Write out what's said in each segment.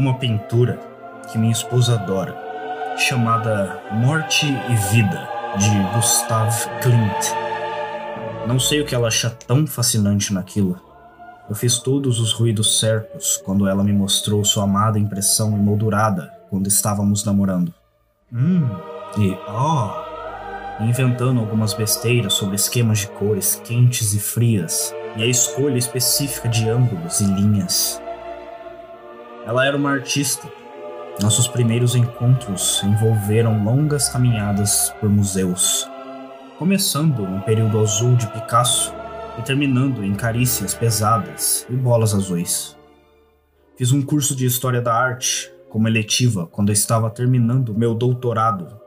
uma pintura que minha esposa adora, chamada Morte e Vida, de Gustav Klimt. Não sei o que ela acha tão fascinante naquilo. Eu fiz todos os ruídos certos quando ela me mostrou sua amada impressão emoldurada quando estávamos namorando. Hum, e oh, inventando algumas besteiras sobre esquemas de cores quentes e frias e a escolha específica de ângulos e linhas. Ela era uma artista. Nossos primeiros encontros envolveram longas caminhadas por museus, começando no período azul de Picasso e terminando em carícias pesadas e bolas azuis. Fiz um curso de História da Arte como eletiva quando estava terminando meu doutorado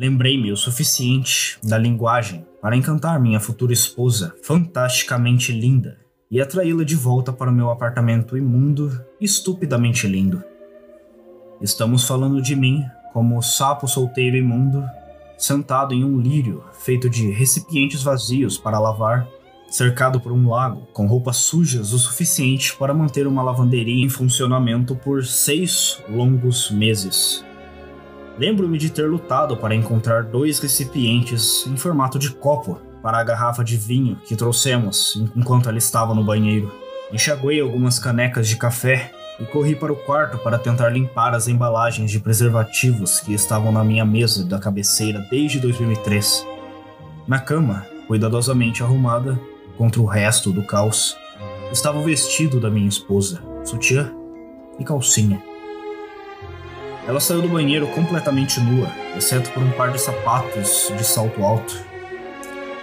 Lembrei-me o suficiente da linguagem para encantar minha futura esposa, fantasticamente linda, e atraí-la de volta para o meu apartamento imundo e estupidamente lindo. Estamos falando de mim como o sapo solteiro imundo, sentado em um lírio feito de recipientes vazios para lavar, cercado por um lago com roupas sujas o suficiente para manter uma lavanderia em funcionamento por seis longos meses. Lembro-me de ter lutado para encontrar dois recipientes em formato de copo para a garrafa de vinho que trouxemos enquanto ela estava no banheiro. Enxaguei algumas canecas de café e corri para o quarto para tentar limpar as embalagens de preservativos que estavam na minha mesa da cabeceira desde 2003. Na cama, cuidadosamente arrumada contra o resto do caos, estava o vestido da minha esposa, sutiã e calcinha. Ela saiu do banheiro completamente nua, exceto por um par de sapatos de salto alto.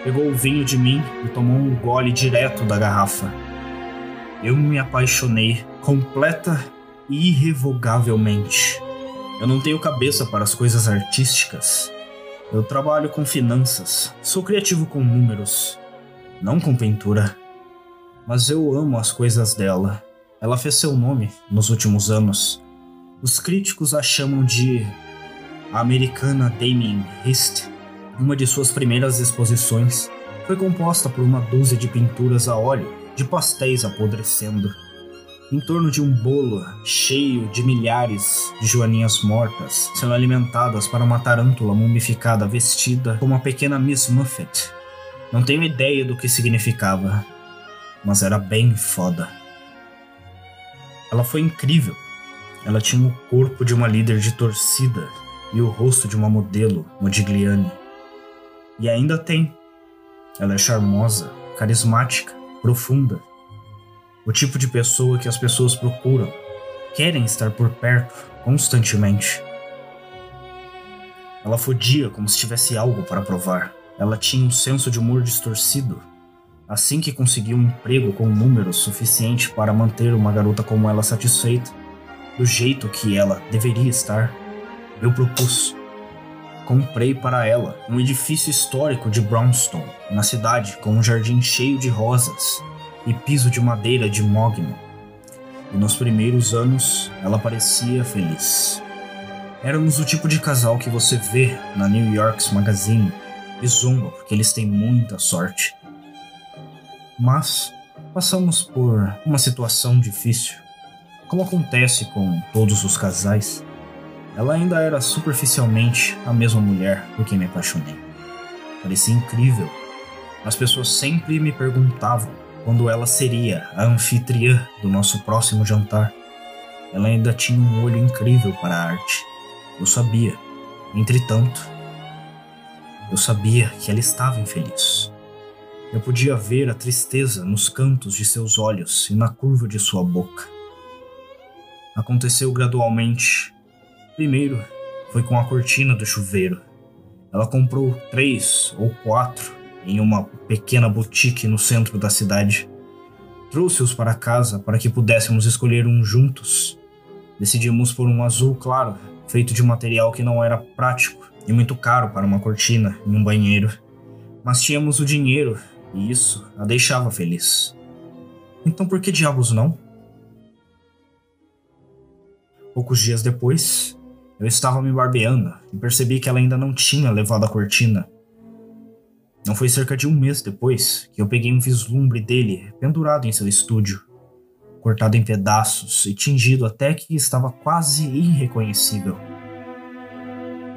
Pegou o vinho de mim e tomou um gole direto da garrafa. Eu me apaixonei completa e irrevogavelmente. Eu não tenho cabeça para as coisas artísticas. Eu trabalho com finanças, sou criativo com números, não com pintura. Mas eu amo as coisas dela. Ela fez seu nome nos últimos anos os críticos a chamam de a americana Damien Hirst. Uma de suas primeiras exposições foi composta por uma dúzia de pinturas a óleo de pastéis apodrecendo, em torno de um bolo cheio de milhares de joaninhas mortas sendo alimentadas para uma tarântula mumificada vestida como a pequena Miss Muffet. Não tenho ideia do que significava, mas era bem foda. Ela foi incrível ela tinha o corpo de uma líder de torcida e o rosto de uma modelo, Modigliani. E ainda tem. Ela é charmosa, carismática, profunda. O tipo de pessoa que as pessoas procuram, querem estar por perto constantemente. Ela fodia como se tivesse algo para provar. Ela tinha um senso de humor distorcido. Assim que conseguiu um emprego com números suficiente para manter uma garota como ela satisfeita, do jeito que ela deveria estar, eu propus. Comprei para ela um edifício histórico de brownstone na cidade com um jardim cheio de rosas e piso de madeira de mogno. E nos primeiros anos ela parecia feliz. Éramos o tipo de casal que você vê na New York's Magazine e zomba porque eles têm muita sorte. Mas passamos por uma situação difícil como acontece com todos os casais, ela ainda era superficialmente a mesma mulher por quem me apaixonei. Parecia incrível. As pessoas sempre me perguntavam quando ela seria a anfitriã do nosso próximo jantar. Ela ainda tinha um olho incrível para a arte. Eu sabia. Entretanto, eu sabia que ela estava infeliz. Eu podia ver a tristeza nos cantos de seus olhos e na curva de sua boca aconteceu gradualmente. Primeiro, foi com a cortina do chuveiro. Ela comprou três ou quatro em uma pequena boutique no centro da cidade. Trouxe-os para casa para que pudéssemos escolher um juntos. Decidimos por um azul claro, feito de material que não era prático e muito caro para uma cortina em um banheiro. Mas tínhamos o dinheiro e isso a deixava feliz. Então por que diabos não? Poucos dias depois, eu estava me barbeando e percebi que ela ainda não tinha levado a cortina. Não foi cerca de um mês depois que eu peguei um vislumbre dele pendurado em seu estúdio. cortado em pedaços e tingido até que estava quase irreconhecível.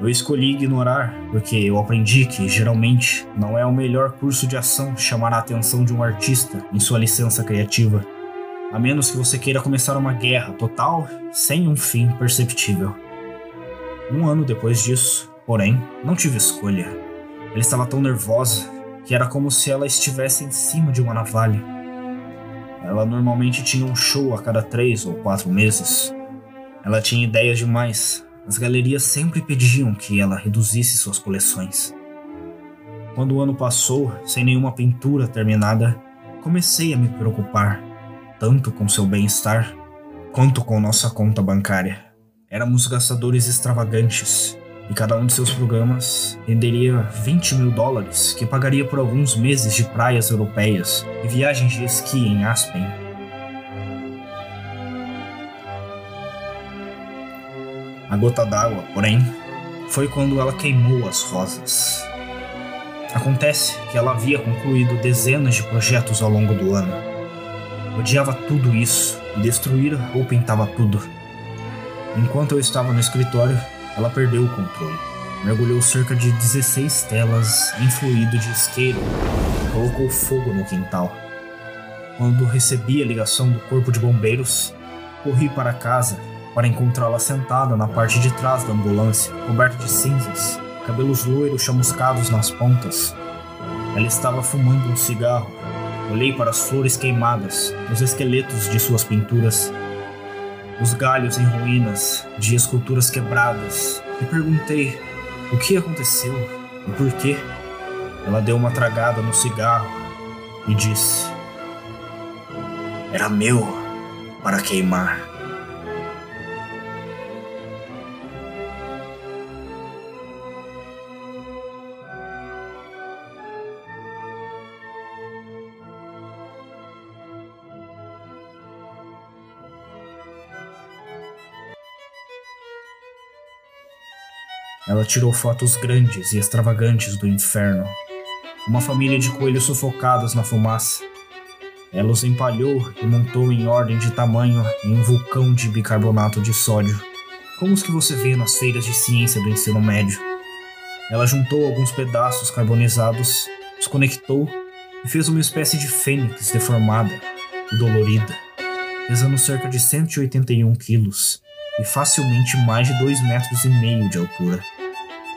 Eu escolhi ignorar porque eu aprendi que, geralmente, não é o melhor curso de ação chamar a atenção de um artista em sua licença criativa, a menos que você queira começar uma guerra total sem um fim perceptível. Um ano depois disso, porém, não tive escolha. Ela estava tão nervosa que era como se ela estivesse em cima de uma navalha. Ela normalmente tinha um show a cada três ou quatro meses. Ela tinha ideias demais, as galerias sempre pediam que ela reduzisse suas coleções. Quando o ano passou, sem nenhuma pintura terminada, comecei a me preocupar, tanto com seu bem-estar quanto com nossa conta bancária. Éramos gastadores extravagantes, e cada um de seus programas renderia 20 mil dólares, que pagaria por alguns meses de praias europeias e viagens de esqui em Aspen A gota d'água, porém, foi quando ela queimou as rosas. Acontece que ela havia concluído dezenas de projetos ao longo do ano. Odiava tudo isso e destruíra ou pintava tudo. Enquanto eu estava no escritório, ela perdeu o controle. Mergulhou cerca de 16 telas em fluido de isqueiro e colocou fogo no quintal. Quando recebi a ligação do corpo de bombeiros, corri para casa para encontrá-la sentada na parte de trás da ambulância, coberta de cinzas, cabelos loiros chamuscados nas pontas. Ela estava fumando um cigarro. Olhei para as flores queimadas, os esqueletos de suas pinturas, os galhos em ruínas de esculturas quebradas e perguntei o que aconteceu e por quê. Ela deu uma tragada no cigarro e disse: Era meu para queimar. Ela tirou fotos grandes e extravagantes do inferno. Uma família de coelhos sufocados na fumaça. Ela os empalhou e montou em ordem de tamanho em um vulcão de bicarbonato de sódio, como os que você vê nas feiras de ciência do ensino médio. Ela juntou alguns pedaços carbonizados, os conectou e fez uma espécie de fênix deformada e dolorida, pesando cerca de 181 quilos e facilmente mais de dois metros e meio de altura.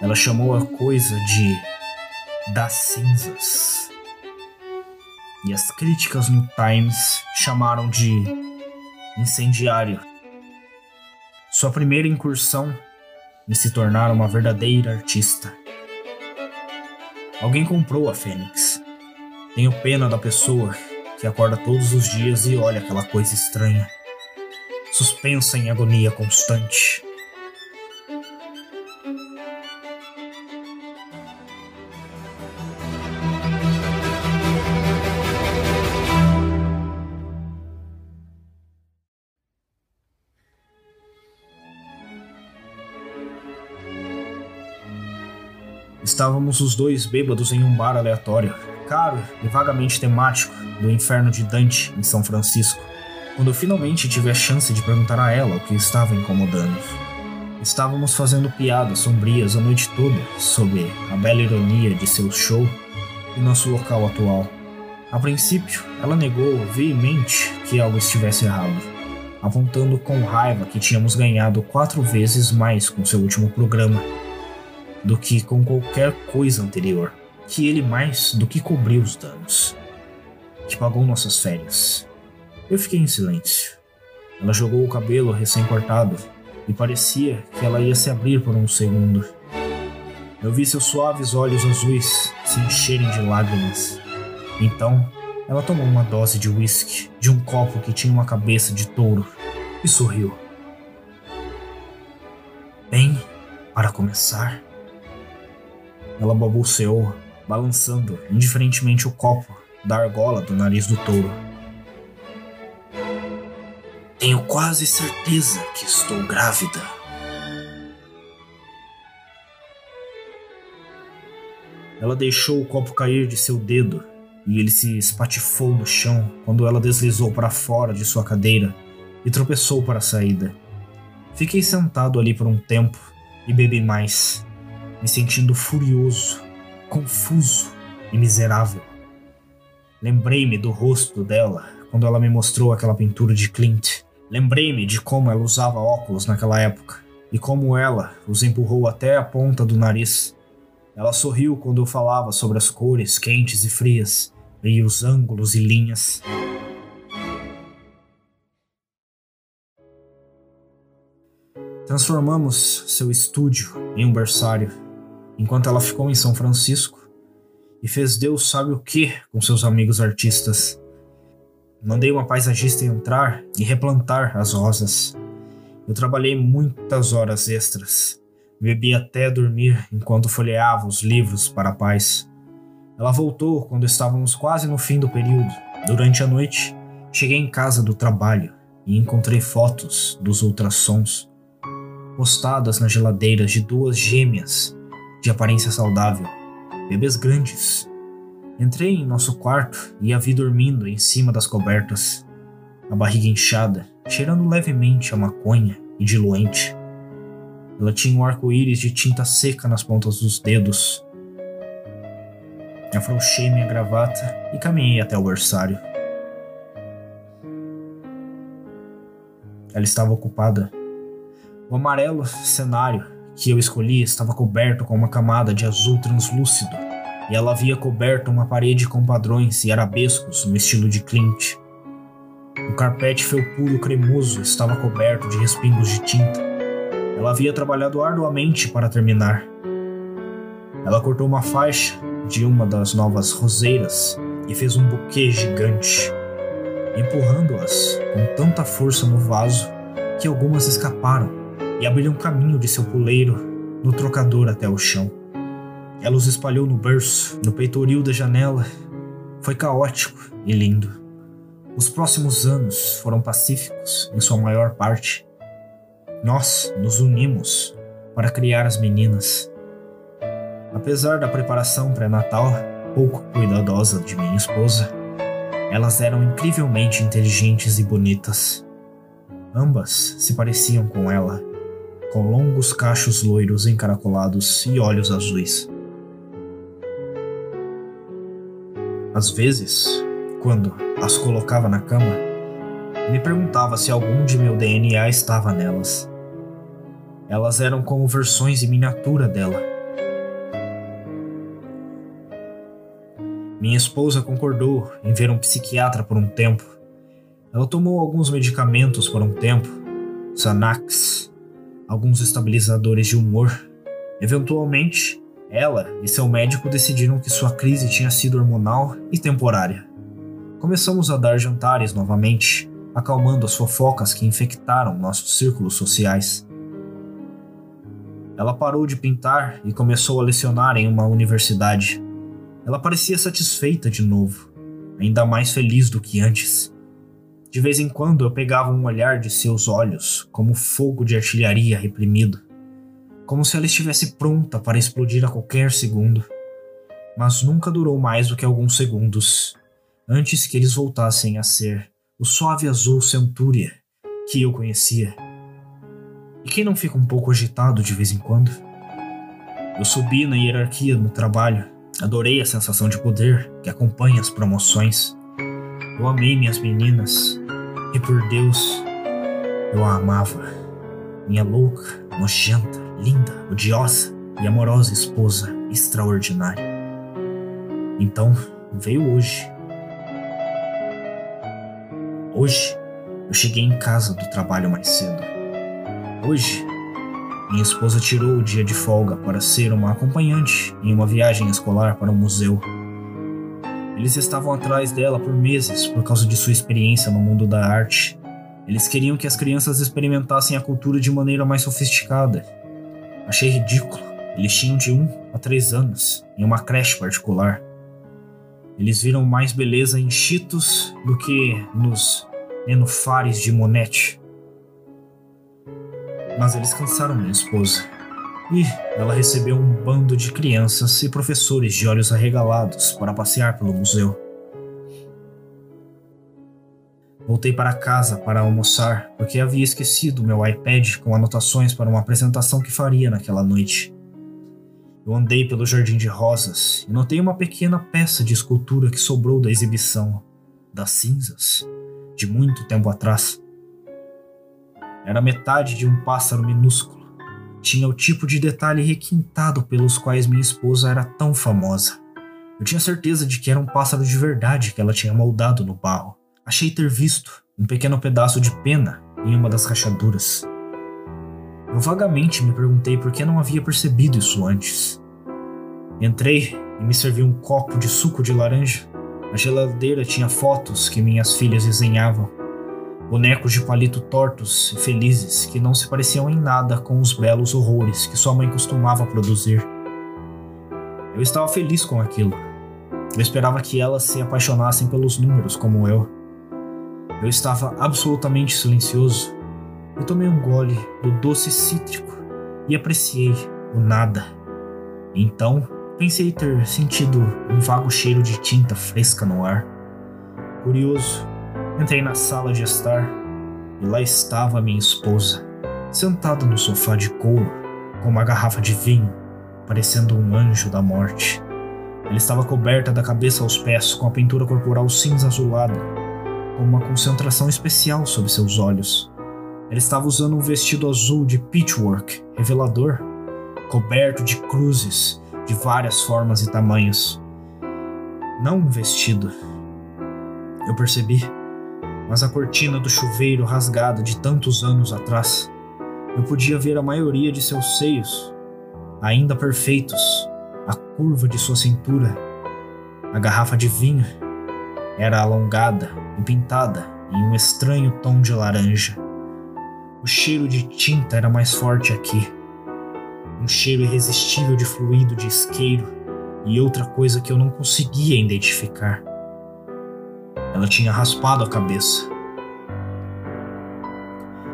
Ela chamou a coisa de das cinzas. E as críticas no Times chamaram de incendiário. Sua primeira incursão em se tornar uma verdadeira artista. Alguém comprou a Fênix. Tenho pena da pessoa que acorda todos os dias e olha aquela coisa estranha suspensa em agonia constante. Estávamos os dois bêbados em um bar aleatório, caro e vagamente temático, do inferno de Dante, em São Francisco quando eu finalmente tive a chance de perguntar a ela o que estava incomodando. Estávamos fazendo piadas sombrias a noite toda sobre a bela ironia de seu show e nosso local atual. A princípio, ela negou veemente que algo estivesse errado, apontando com raiva que tínhamos ganhado quatro vezes mais com seu último programa do que com qualquer coisa anterior, que ele mais do que cobriu os danos, que pagou nossas férias eu fiquei em silêncio. Ela jogou o cabelo recém-cortado e parecia que ela ia se abrir por um segundo. Eu vi seus suaves olhos azuis se encherem de lágrimas. Então, ela tomou uma dose de whisky de um copo que tinha uma cabeça de touro e sorriu. Bem, para começar, ela balbuciou, balançando indiferentemente o copo da argola do nariz do touro. Tenho quase certeza que estou grávida. Ela deixou o copo cair de seu dedo e ele se espatifou no chão quando ela deslizou para fora de sua cadeira e tropeçou para a saída. Fiquei sentado ali por um tempo e bebi mais, me sentindo furioso, confuso e miserável. Lembrei-me do rosto dela quando ela me mostrou aquela pintura de Clint. Lembrei-me de como ela usava óculos naquela época e como ela os empurrou até a ponta do nariz. Ela sorriu quando eu falava sobre as cores quentes e frias e os ângulos e linhas. Transformamos seu estúdio em um berçário, enquanto ela ficou em São Francisco e fez Deus sabe o que com seus amigos artistas. Mandei uma paisagista entrar e replantar as rosas. Eu trabalhei muitas horas extras. Bebi até dormir enquanto folheava os livros para a paz. Ela voltou quando estávamos quase no fim do período. Durante a noite, cheguei em casa do trabalho e encontrei fotos dos ultrassons postadas nas geladeiras de duas gêmeas de aparência saudável, bebês grandes. Entrei em nosso quarto e a vi dormindo em cima das cobertas, a barriga inchada, cheirando levemente a maconha e diluente. Ela tinha um arco-íris de tinta seca nas pontas dos dedos. Afrouxei minha gravata e caminhei até o berçário. Ela estava ocupada o amarelo cenário que eu escolhi estava coberto com uma camada de azul translúcido, e ela havia coberto uma parede com padrões e arabescos no estilo de Clint. O carpete felpudo cremoso estava coberto de respingos de tinta. Ela havia trabalhado arduamente para terminar. Ela cortou uma faixa de uma das novas roseiras e fez um buquê gigante, empurrando-as com tanta força no vaso que algumas escaparam e abriram caminho de seu puleiro no trocador até o chão. Ela os espalhou no berço, no peitoril da janela. Foi caótico e lindo. Os próximos anos foram pacíficos, em sua maior parte. Nós nos unimos para criar as meninas. Apesar da preparação pré-natal pouco cuidadosa de minha esposa, elas eram incrivelmente inteligentes e bonitas. Ambas se pareciam com ela com longos cachos loiros encaracolados e olhos azuis. Às vezes, quando as colocava na cama, me perguntava se algum de meu DNA estava nelas. Elas eram como versões em miniatura dela. Minha esposa concordou em ver um psiquiatra por um tempo. Ela tomou alguns medicamentos por um tempo, Xanax, alguns estabilizadores de humor. Eventualmente, ela e seu médico decidiram que sua crise tinha sido hormonal e temporária. Começamos a dar jantares novamente, acalmando as fofocas que infectaram nossos círculos sociais. Ela parou de pintar e começou a lecionar em uma universidade. Ela parecia satisfeita de novo, ainda mais feliz do que antes. De vez em quando eu pegava um olhar de seus olhos como fogo de artilharia reprimido, como se ela estivesse pronta para explodir a qualquer segundo. Mas nunca durou mais do que alguns segundos, antes que eles voltassem a ser o suave azul centúria que eu conhecia. E quem não fica um pouco agitado de vez em quando? Eu subi na hierarquia no trabalho, adorei a sensação de poder que acompanha as promoções. Eu amei minhas meninas, e por Deus, eu a amava. Minha louca, nojenta, linda, odiosa e amorosa esposa extraordinária. Então, veio hoje. Hoje, eu cheguei em casa do trabalho mais cedo. Hoje, minha esposa tirou o dia de folga para ser uma acompanhante em uma viagem escolar para o museu eles estavam atrás dela por meses por causa de sua experiência no mundo da arte. Eles queriam que as crianças experimentassem a cultura de maneira mais sofisticada. Achei ridículo. Eles tinham de 1 a 3 anos, em uma creche particular. Eles viram mais beleza em Cheetos do que nos nenufares de Monete. Mas eles cansaram minha esposa. E ela recebeu um bando de crianças e professores de olhos arregalados para passear pelo museu. Voltei para casa para almoçar porque havia esquecido meu iPad com anotações para uma apresentação que faria naquela noite. Eu andei pelo jardim de rosas e notei uma pequena peça de escultura que sobrou da exibição das cinzas de muito tempo atrás. Era metade de um pássaro minúsculo. Tinha o tipo de detalhe requintado pelos quais minha esposa era tão famosa. Eu tinha certeza de que era um pássaro de verdade que ela tinha moldado no barro. Achei ter visto um pequeno pedaço de pena em uma das rachaduras. Eu vagamente me perguntei por que não havia percebido isso antes. Entrei e me servi um copo de suco de laranja. A geladeira tinha fotos que minhas filhas desenhavam. Bonecos de palito tortos e felizes que não se pareciam em nada com os belos horrores que sua mãe costumava produzir. Eu estava feliz com aquilo. Eu esperava que elas se apaixonassem pelos números como eu. Eu estava absolutamente silencioso. Eu tomei um gole do doce cítrico e apreciei o nada. Então, pensei ter sentido um vago cheiro de tinta fresca no ar. Curioso, entrei na sala de estar e lá estava minha esposa, sentada no sofá de couro, com uma garrafa de vinho, parecendo um anjo da morte. Ela estava coberta da cabeça aos pés com a pintura corporal cinza azulada com uma concentração especial sob seus olhos. Ela estava usando um vestido azul de pitchwork, revelador, coberto de cruzes de várias formas e tamanhos. Não um vestido. Eu percebi, mas a cortina do chuveiro rasgada de tantos anos atrás. Eu podia ver a maioria de seus seios, ainda perfeitos, a curva de sua cintura, a garrafa de vinho era alongada e pintada em um estranho tom de laranja. O cheiro de tinta era mais forte aqui. Um cheiro irresistível de fluido de isqueiro e outra coisa que eu não conseguia identificar. Ela tinha raspado a cabeça.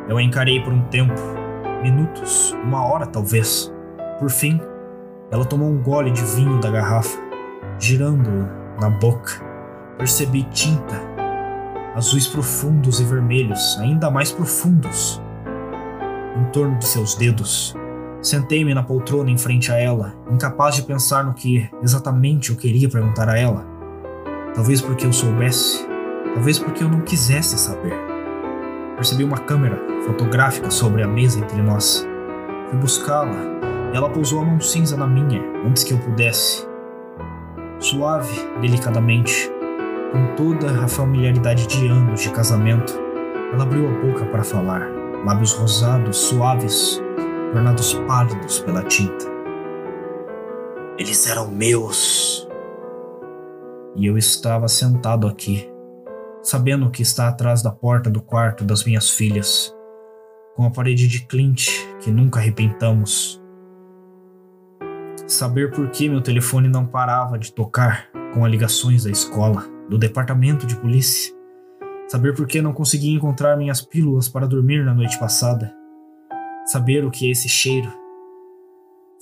Eu a encarei por um tempo, minutos, uma hora talvez. Por fim, ela tomou um gole de vinho da garrafa, girando-o na boca percebi tinta, azuis profundos e vermelhos, ainda mais profundos, em torno de seus dedos. Sentei-me na poltrona em frente a ela, incapaz de pensar no que exatamente eu queria perguntar a ela. Talvez porque eu soubesse, talvez porque eu não quisesse saber. Percebi uma câmera fotográfica sobre a mesa entre nós. Fui buscá-la ela pousou a mão cinza na minha antes que eu pudesse. Suave, delicadamente, com toda a familiaridade de anos de casamento, ela abriu a boca para falar, lábios rosados, suaves, tornados pálidos pela tinta. Eles eram meus. E eu estava sentado aqui, sabendo que está atrás da porta do quarto das minhas filhas, com a parede de Clint que nunca arrebentamos. Saber por que meu telefone não parava de tocar com as ligações da escola do departamento de polícia. Saber por que não consegui encontrar minhas pílulas para dormir na noite passada. Saber o que é esse cheiro.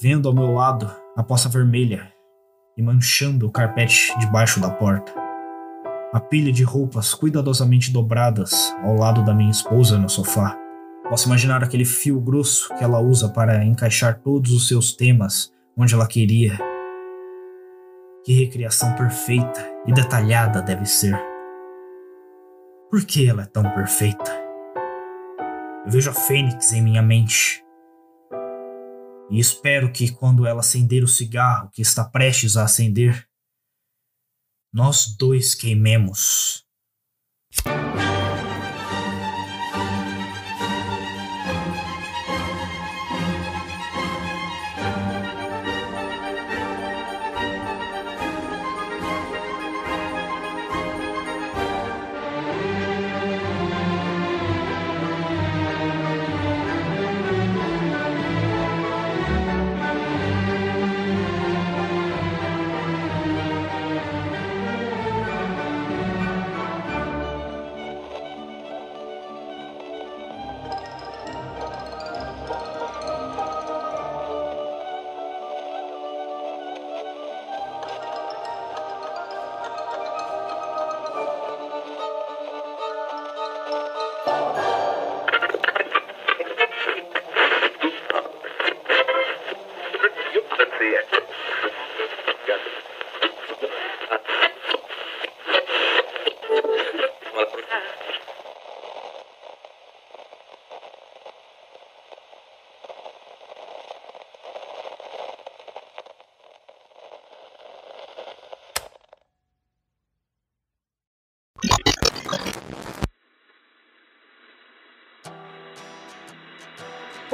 Vendo ao meu lado a poça vermelha e manchando o carpete debaixo da porta. A pilha de roupas cuidadosamente dobradas ao lado da minha esposa no sofá. Posso imaginar aquele fio grosso que ela usa para encaixar todos os seus temas onde ela queria que recriação perfeita e detalhada deve ser. Por que ela é tão perfeita? Eu vejo a Fênix em minha mente. E espero que quando ela acender o cigarro que está prestes a acender, nós dois queimemos.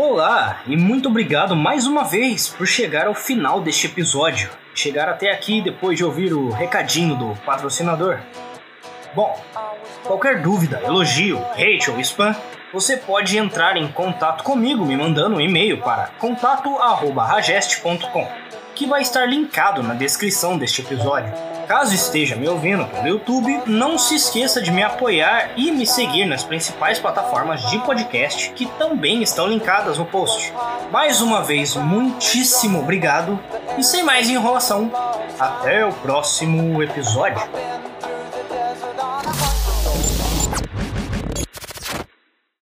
Olá e muito obrigado mais uma vez por chegar ao final deste episódio. Chegar até aqui depois de ouvir o recadinho do patrocinador. Bom, qualquer dúvida, elogio, hate ou spam, você pode entrar em contato comigo me mandando um e-mail para contato@ragest.com, que vai estar linkado na descrição deste episódio. Caso esteja me ouvindo pelo YouTube, não se esqueça de me apoiar e me seguir nas principais plataformas de podcast que também estão linkadas no post. Mais uma vez, muitíssimo obrigado e sem mais enrolação, até o próximo episódio.